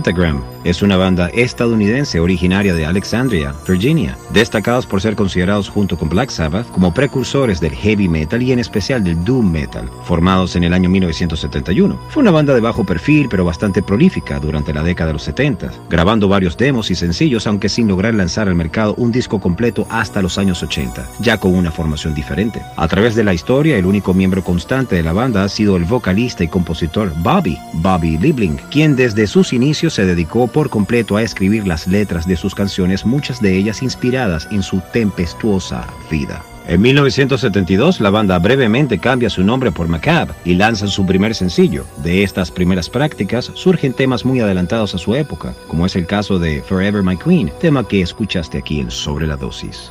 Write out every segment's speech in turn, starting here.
Pentagram es una banda estadounidense originaria de Alexandria, Virginia, destacados por ser considerados junto con Black Sabbath como precursores del heavy metal y en especial del doom metal, formados en el año 1971. Fue una banda de bajo perfil pero bastante prolífica durante la década de los 70, grabando varios demos y sencillos aunque sin lograr lanzar al mercado un disco completo hasta los años 80, ya con una formación diferente. A través de la historia, el único miembro constante de la banda ha sido el vocalista y compositor Bobby, Bobby Liebling, quien desde sus inicios se dedicó por completo a escribir las letras de sus canciones, muchas de ellas inspiradas en su tempestuosa vida. En 1972, la banda brevemente cambia su nombre por Macabre y lanzan su primer sencillo. De estas primeras prácticas surgen temas muy adelantados a su época, como es el caso de Forever My Queen, tema que escuchaste aquí en Sobre la Dosis.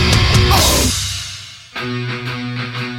Thank you.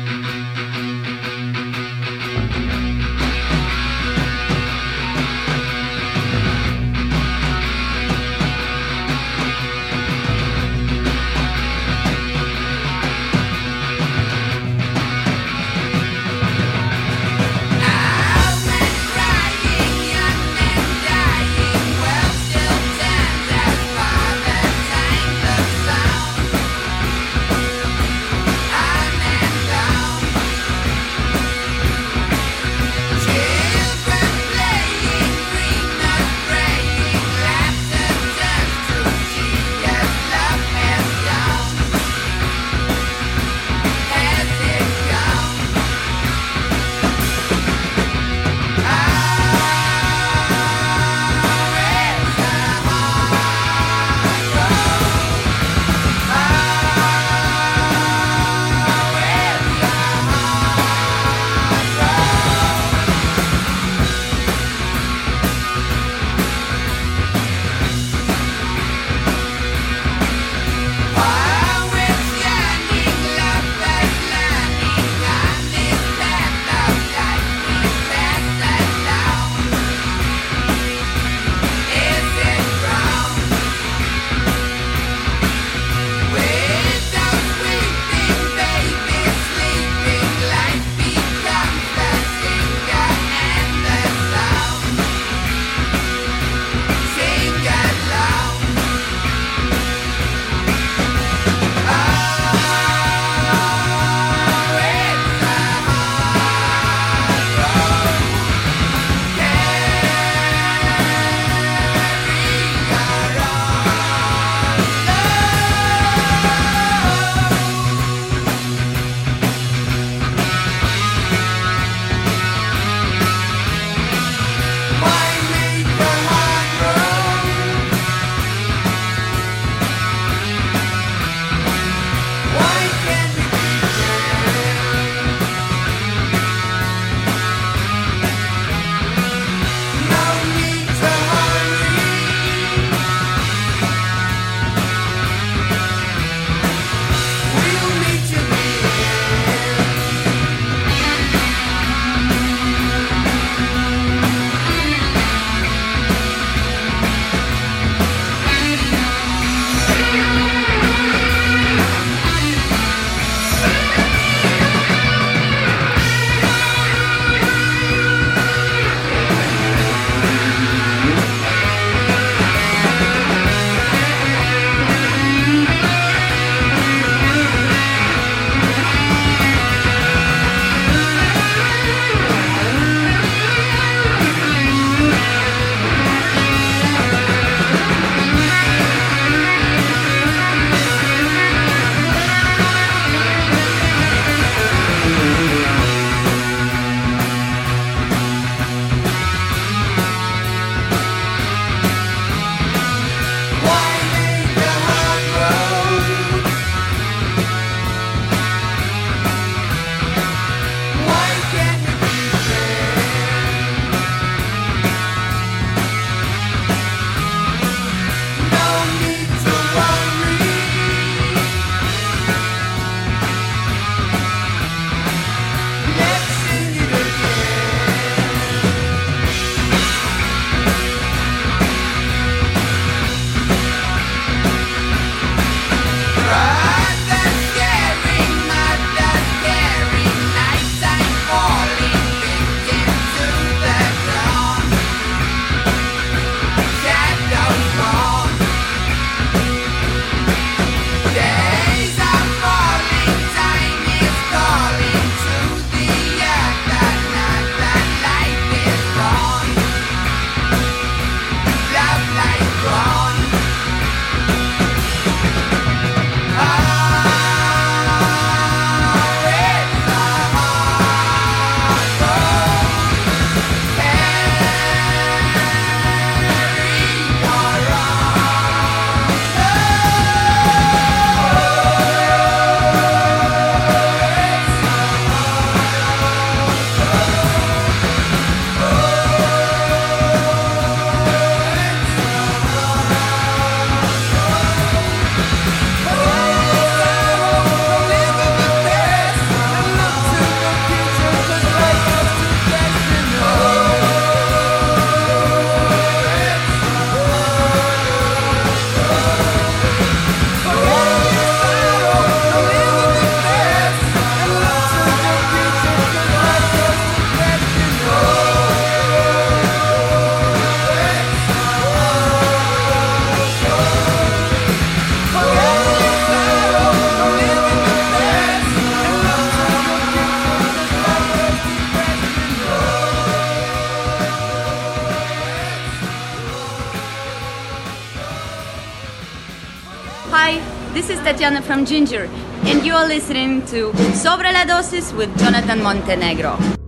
From Ginger, and you're listening to Sobre la Dosis with Jonathan Montenegro.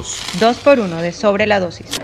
Dos. Dos. Dos por uno de sobre la dosis.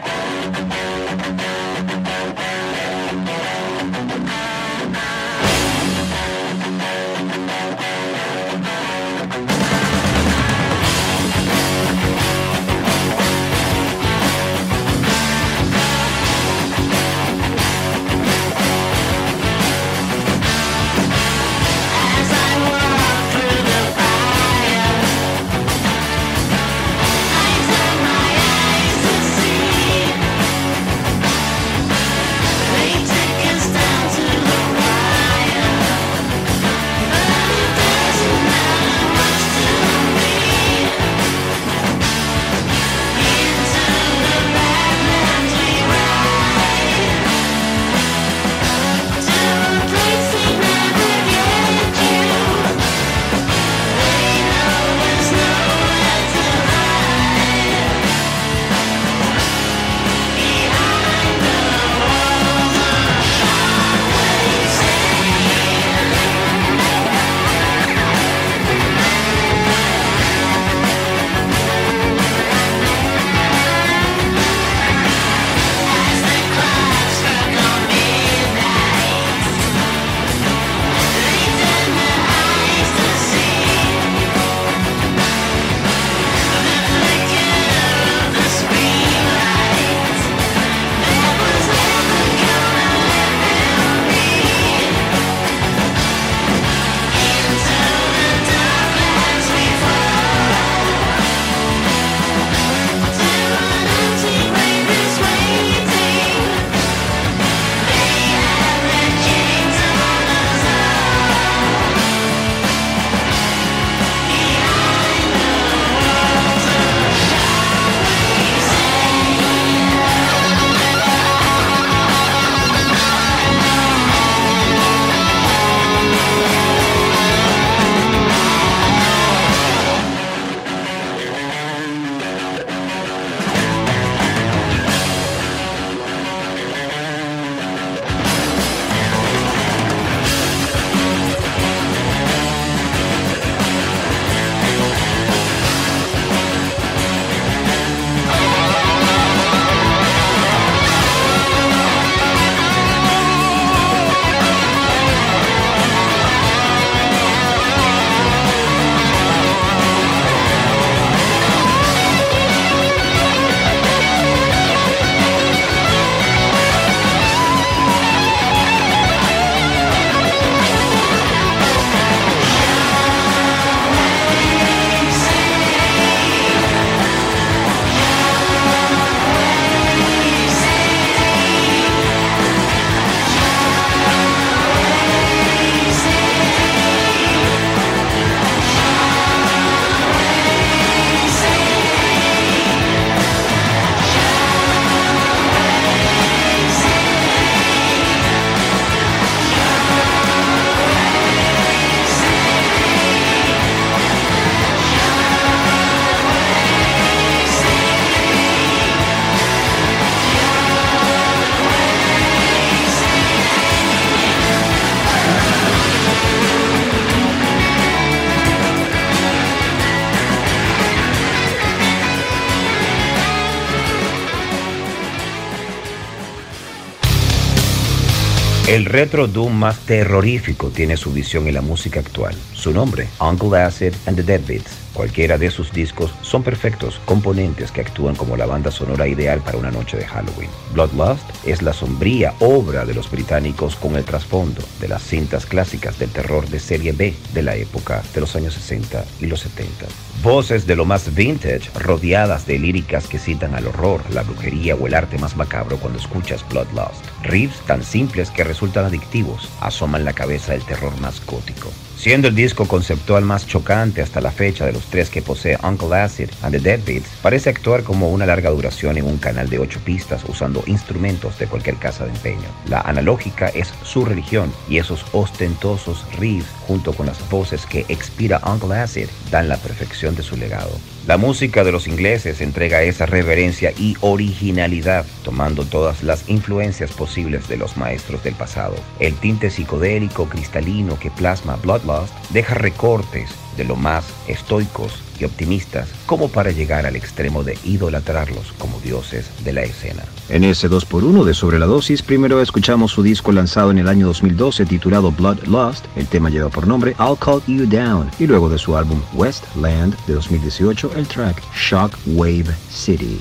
El retro doom más terrorífico tiene su visión en la música actual. Su nombre, Uncle Acid and the Deadbeats. Cualquiera de sus discos son perfectos componentes que actúan como la banda sonora ideal para una noche de Halloween. Bloodlust es la sombría obra de los británicos con el trasfondo de las cintas clásicas del terror de serie B de la época de los años 60 y los 70. Voces de lo más vintage, rodeadas de líricas que citan al horror, la brujería o el arte más macabro cuando escuchas Bloodlust. Riffs tan simples que resultan adictivos asoman la cabeza del terror más gótico. Siendo el disco conceptual más chocante hasta la fecha de los tres que posee Uncle Acid and the Deadbeats, parece actuar como una larga duración en un canal de ocho pistas usando instrumentos de cualquier casa de empeño. La analógica es su religión y esos ostentosos riffs junto con las voces que expira Uncle Acid dan la perfección de su legado. La música de los ingleses entrega esa reverencia y originalidad, tomando todas las influencias posibles de los maestros del pasado. El tinte psicodélico cristalino que plasma Bloodlust deja recortes de lo más estoicos y optimistas como para llegar al extremo de idolatrarlos como dioses de la escena. En ese 2x1 de Sobre la Dosis, primero escuchamos su disco lanzado en el año 2012 titulado Blood Lost, el tema lleva por nombre I'll Call You Down, y luego de su álbum Westland de 2018, el track Shock Wave City.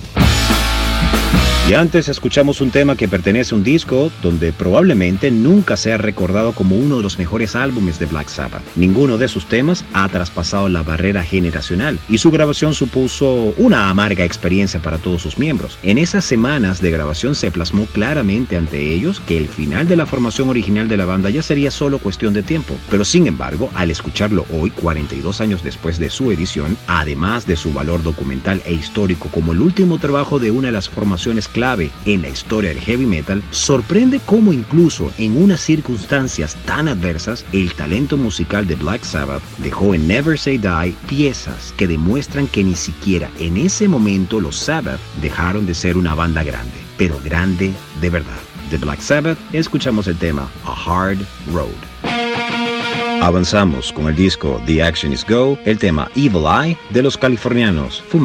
Y antes escuchamos un tema que pertenece a un disco donde probablemente nunca sea recordado como uno de los mejores álbumes de Black Sabbath. Ninguno de sus temas ha traspasado la barrera generacional y su grabación supuso una amarga experiencia para todos sus miembros. En esas semanas de grabación se plasmó claramente ante ellos que el final de la formación original de la banda ya sería solo cuestión de tiempo. Pero sin embargo, al escucharlo hoy, 42 años después de su edición, además de su valor documental e histórico como el último trabajo de una de las formaciones clave en la historia del heavy metal, sorprende cómo incluso en unas circunstancias tan adversas, el talento musical de Black Sabbath dejó en Never Say Die piezas que demuestran que ni siquiera en ese momento los Sabbath dejaron de ser una banda grande, pero grande de verdad. De Black Sabbath escuchamos el tema A Hard Road. Avanzamos con el disco The Action Is Go, el tema Evil Eye de los californianos Fu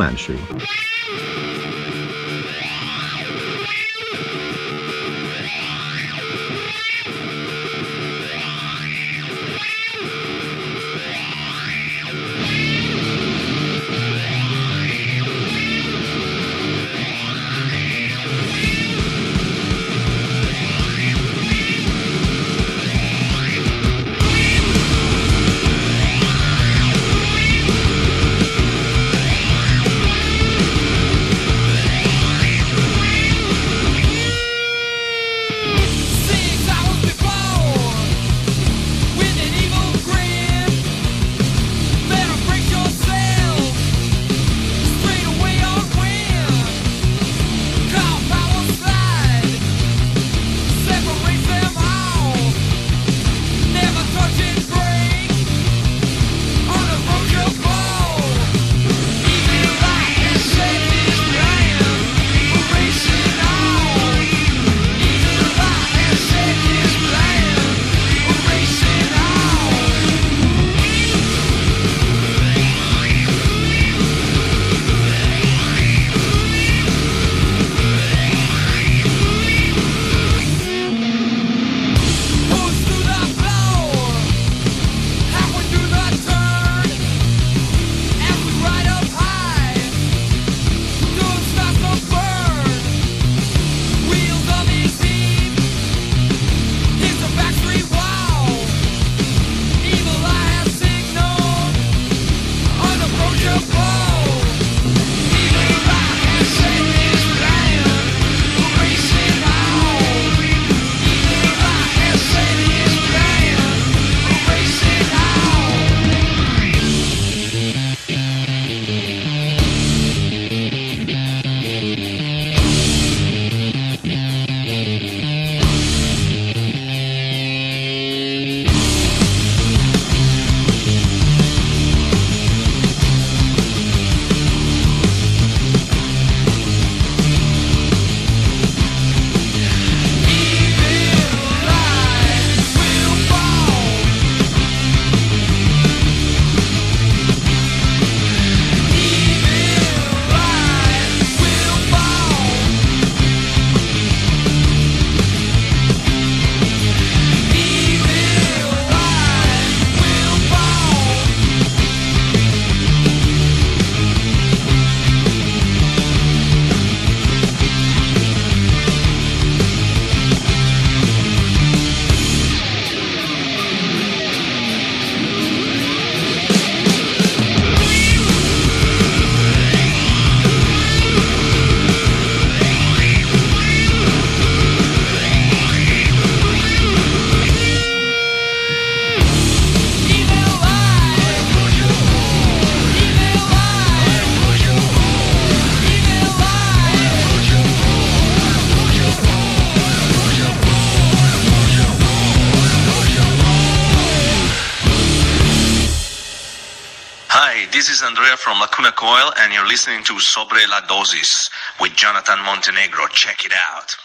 McCoyle, and you're listening to Sobre la Dosis with Jonathan Montenegro. Check it out.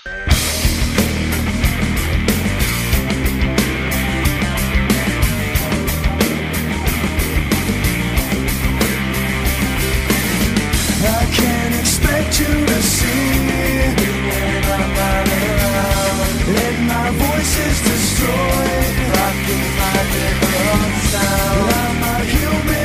is destroyed, rocking my sound. I'm a human.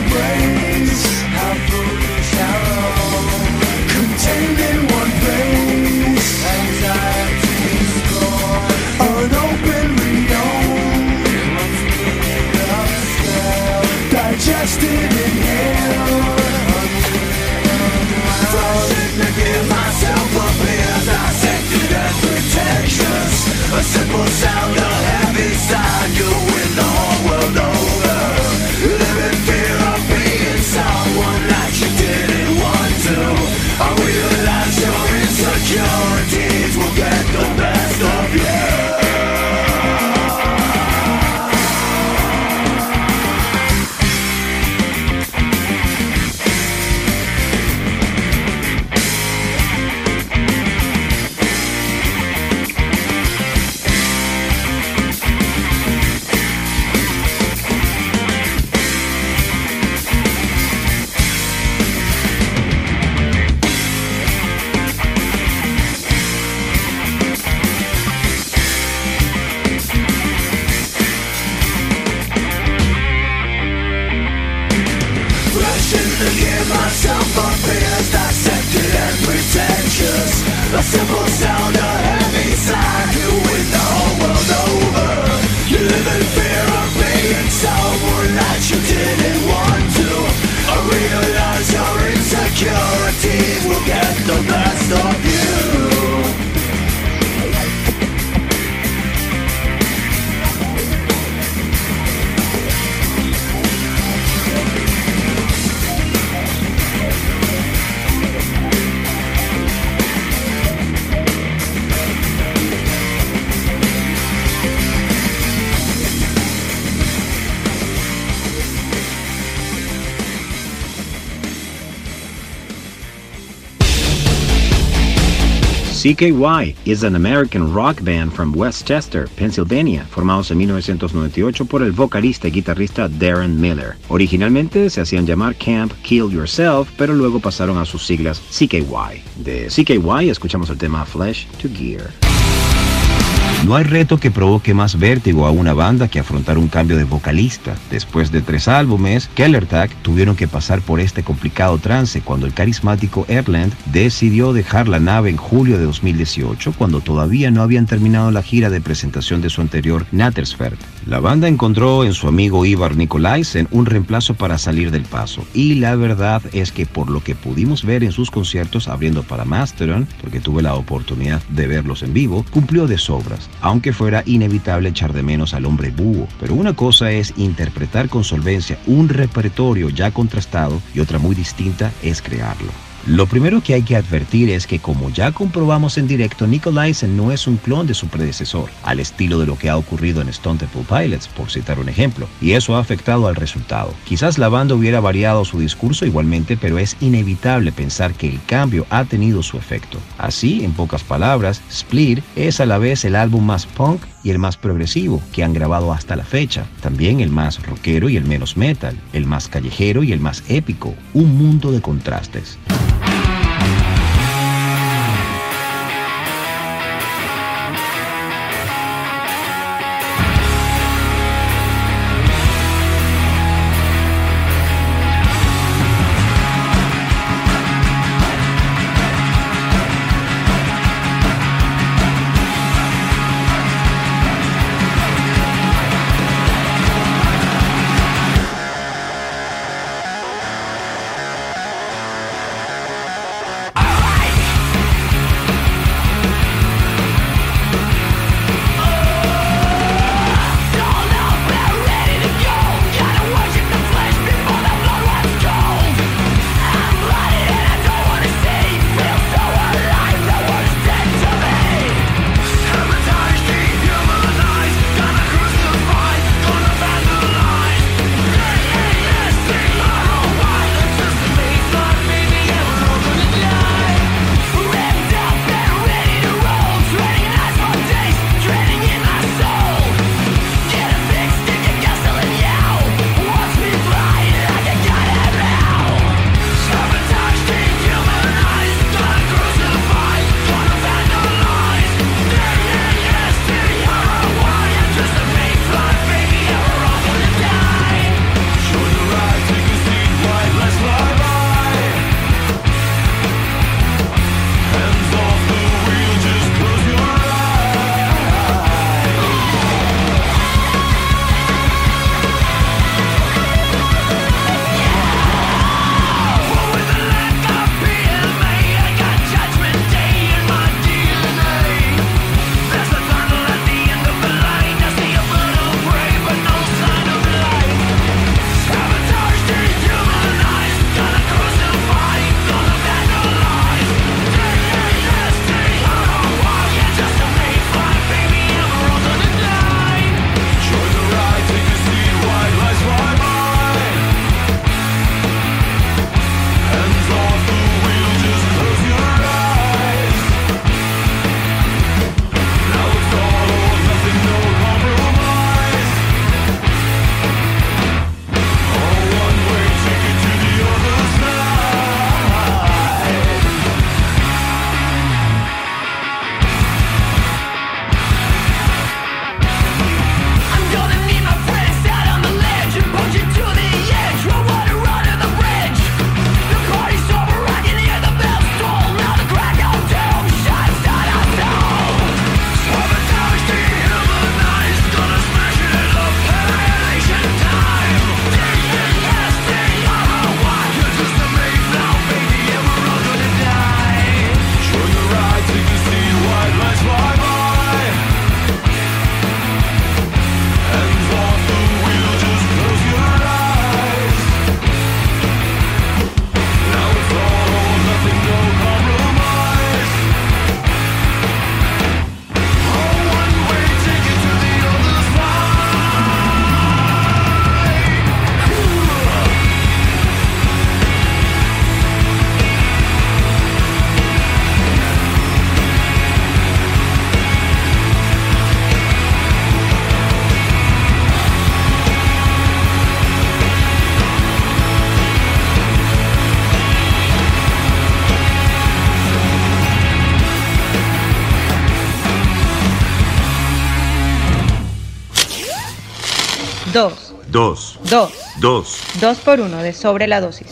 CKY is an American rock band from Westchester, Pennsylvania, formados en 1998 por el vocalista y guitarrista Darren Miller. Originalmente se hacían llamar Camp Kill Yourself, pero luego pasaron a sus siglas CKY. De CKY escuchamos el tema Flesh to Gear. No hay reto que provoque más vértigo a una banda que afrontar un cambio de vocalista. Después de tres álbumes, Kellertag tuvieron que pasar por este complicado trance cuando el carismático Erland decidió dejar la nave en julio de 2018, cuando todavía no habían terminado la gira de presentación de su anterior Nattersfeld. La banda encontró en su amigo Ivar Nikolaisen un reemplazo para salir del paso, y la verdad es que por lo que pudimos ver en sus conciertos abriendo para Mastodon, porque tuve la oportunidad de verlos en vivo, cumplió de sobras aunque fuera inevitable echar de menos al hombre búho. Pero una cosa es interpretar con solvencia un repertorio ya contrastado y otra muy distinta es crearlo. Lo primero que hay que advertir es que como ya comprobamos en directo, Nicolaisen no es un clon de su predecesor, al estilo de lo que ha ocurrido en Stone Temple Pilots, por citar un ejemplo, y eso ha afectado al resultado. Quizás la banda hubiera variado su discurso igualmente, pero es inevitable pensar que el cambio ha tenido su efecto. Así, en pocas palabras, Split es a la vez el álbum más punk y el más progresivo que han grabado hasta la fecha, también el más rockero y el menos metal, el más callejero y el más épico, un mundo de contrastes. 2, Dos. 2, Dos. 2 por 1 de sobre la dosis.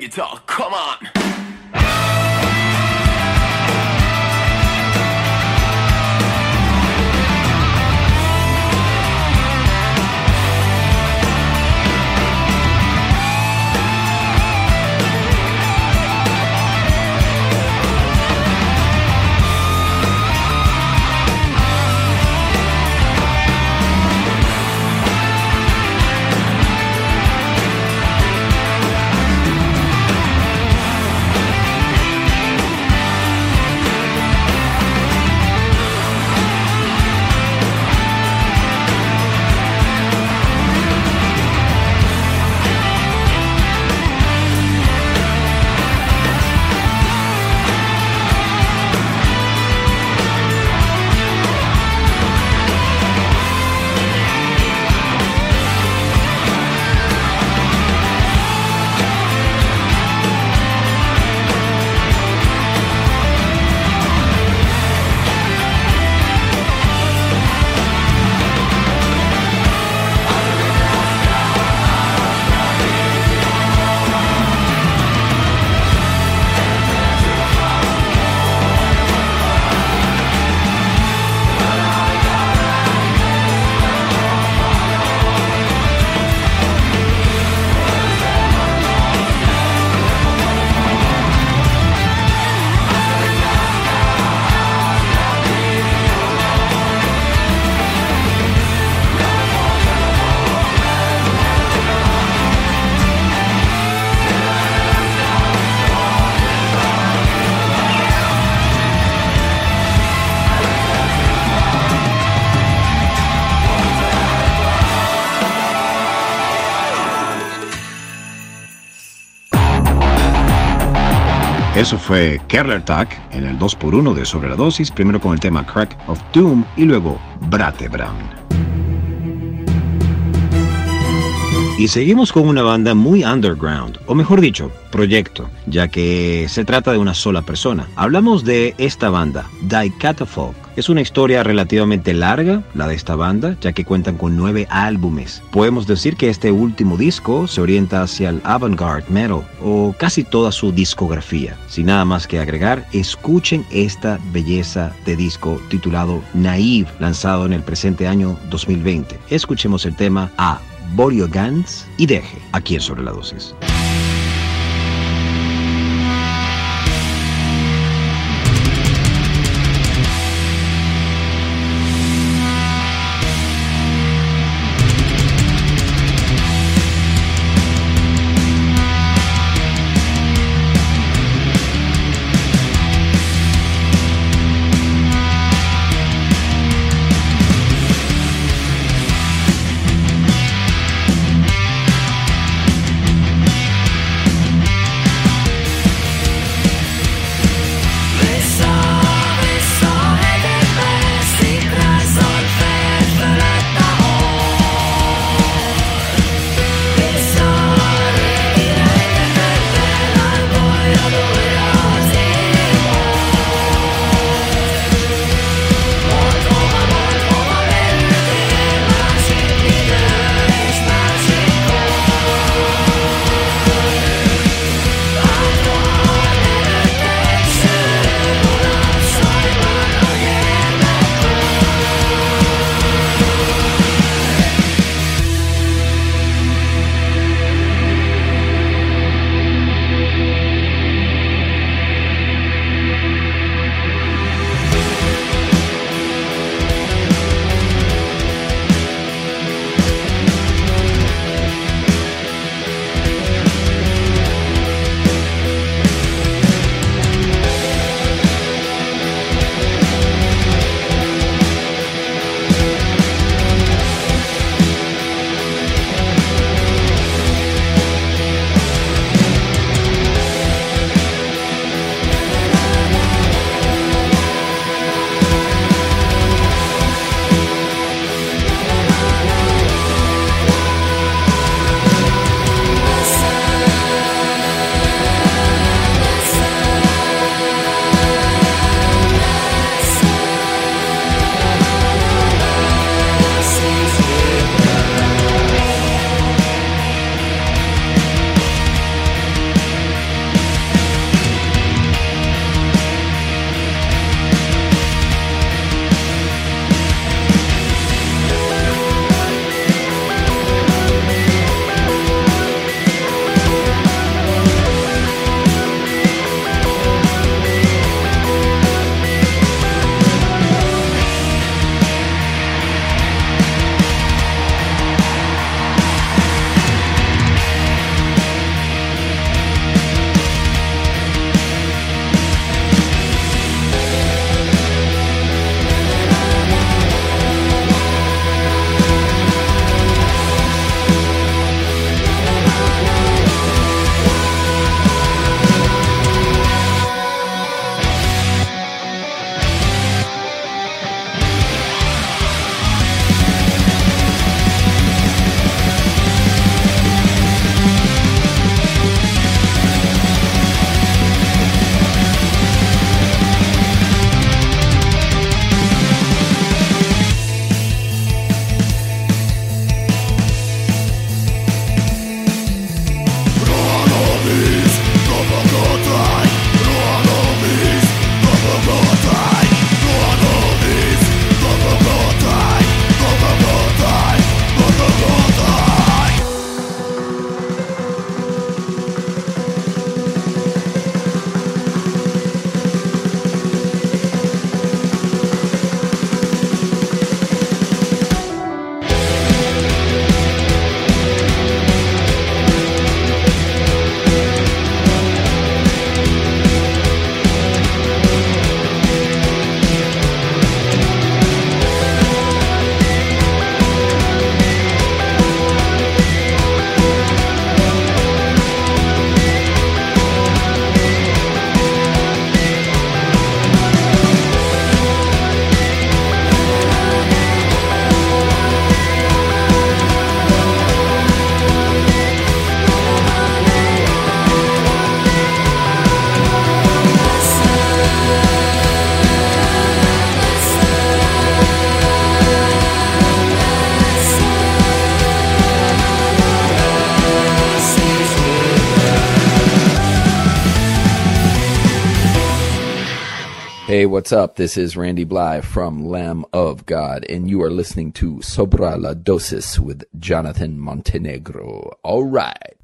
Guitar, come on. Eso fue Kerler Tuck en el 2x1 de Sobre la Dosis, primero con el tema Crack of Doom y luego Brate Y seguimos con una banda muy underground, o mejor dicho, proyecto, ya que se trata de una sola persona. Hablamos de esta banda, Die Catafalque. Es una historia relativamente larga, la de esta banda, ya que cuentan con nueve álbumes. Podemos decir que este último disco se orienta hacia el avant-garde metal, o casi toda su discografía. Sin nada más que agregar, escuchen esta belleza de disco titulado Naive, lanzado en el presente año 2020. Escuchemos el tema A. Borio Gans y Deje, aquí en Sobre la Dosis. What's up? This is Randy Bly from Lamb of God, and you are listening to Sobra la Dosis with Jonathan Montenegro. All right.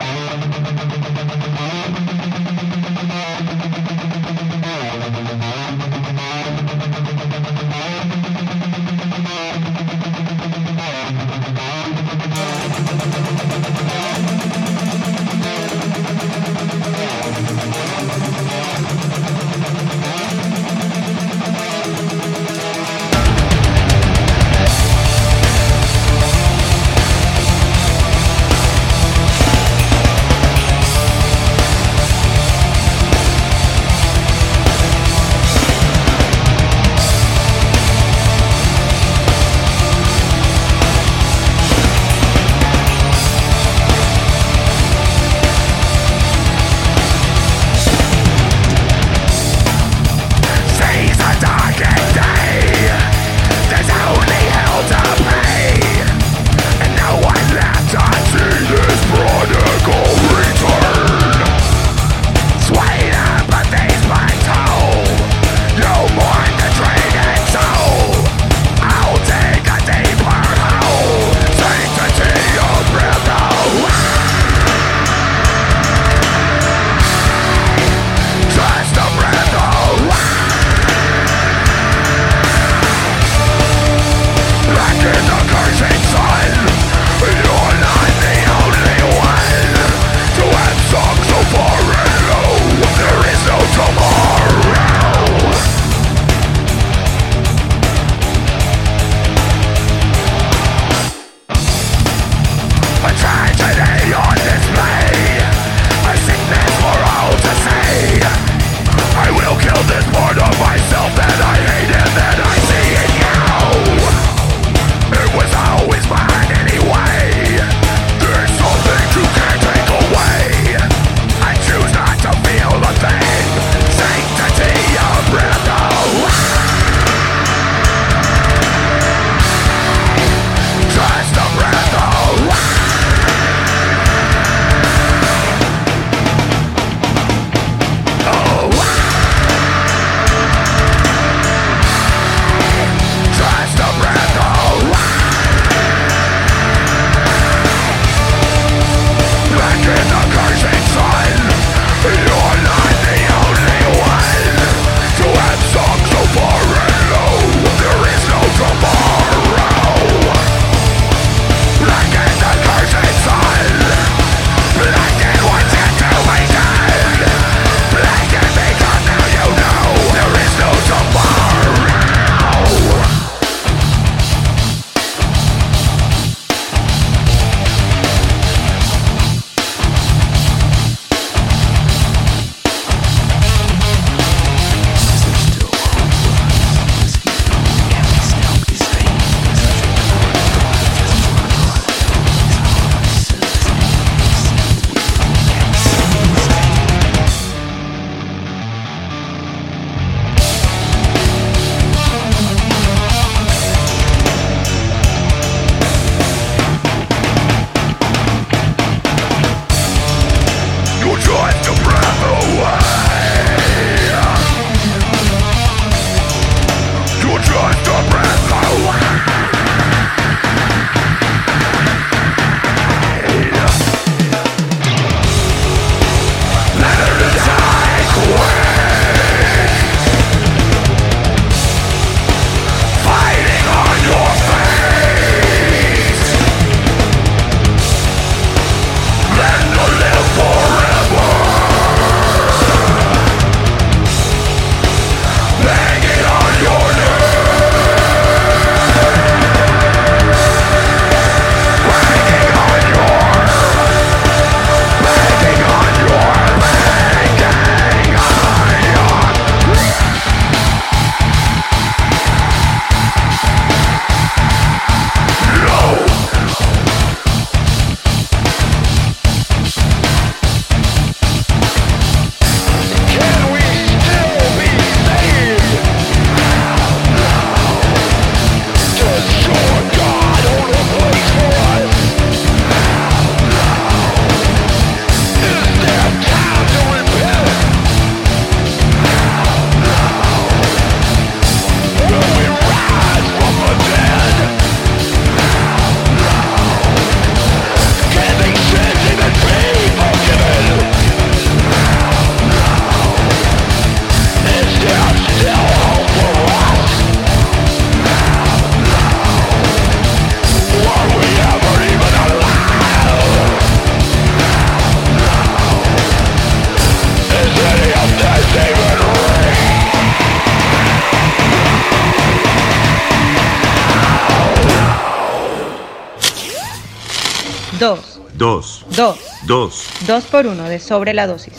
2, 2. 2 por 1 de sobre la dosis.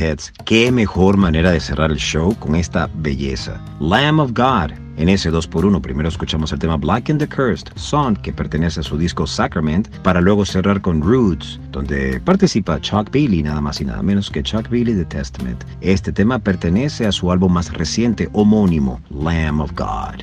Metalheads, qué mejor manera de cerrar el show con esta belleza. Lamb of God. En ese 2x1 primero escuchamos el tema Black and the Cursed, Song que pertenece a su disco Sacrament, para luego cerrar con Roots, donde participa Chuck Billy, nada más y nada menos que Chuck Billy de Testament. Este tema pertenece a su álbum más reciente homónimo, Lamb of God.